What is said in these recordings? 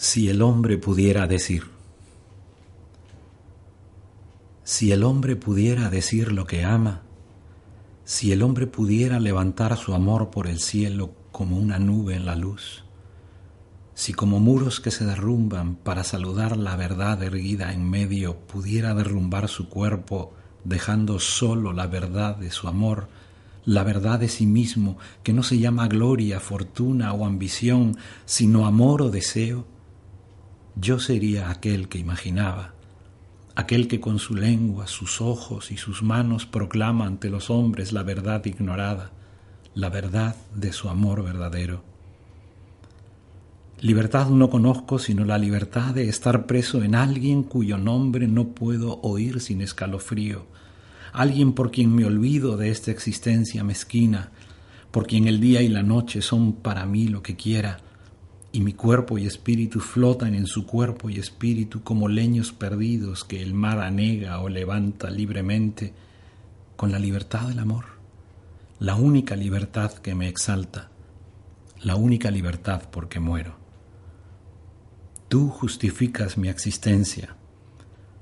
Si el hombre pudiera decir, si el hombre pudiera decir lo que ama, si el hombre pudiera levantar su amor por el cielo como una nube en la luz, si como muros que se derrumban para saludar la verdad erguida en medio pudiera derrumbar su cuerpo dejando solo la verdad de su amor, la verdad de sí mismo, que no se llama gloria, fortuna o ambición, sino amor o deseo, yo sería aquel que imaginaba, aquel que con su lengua, sus ojos y sus manos proclama ante los hombres la verdad ignorada, la verdad de su amor verdadero. Libertad no conozco sino la libertad de estar preso en alguien cuyo nombre no puedo oír sin escalofrío, alguien por quien me olvido de esta existencia mezquina, por quien el día y la noche son para mí lo que quiera, y mi cuerpo y espíritu flotan en su cuerpo y espíritu como leños perdidos que el mar anega o levanta libremente con la libertad del amor, la única libertad que me exalta, la única libertad porque muero. Tú justificas mi existencia.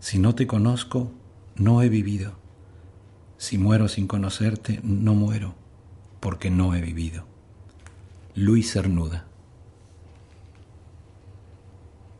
Si no te conozco, no he vivido. Si muero sin conocerte, no muero, porque no he vivido. Luis Cernuda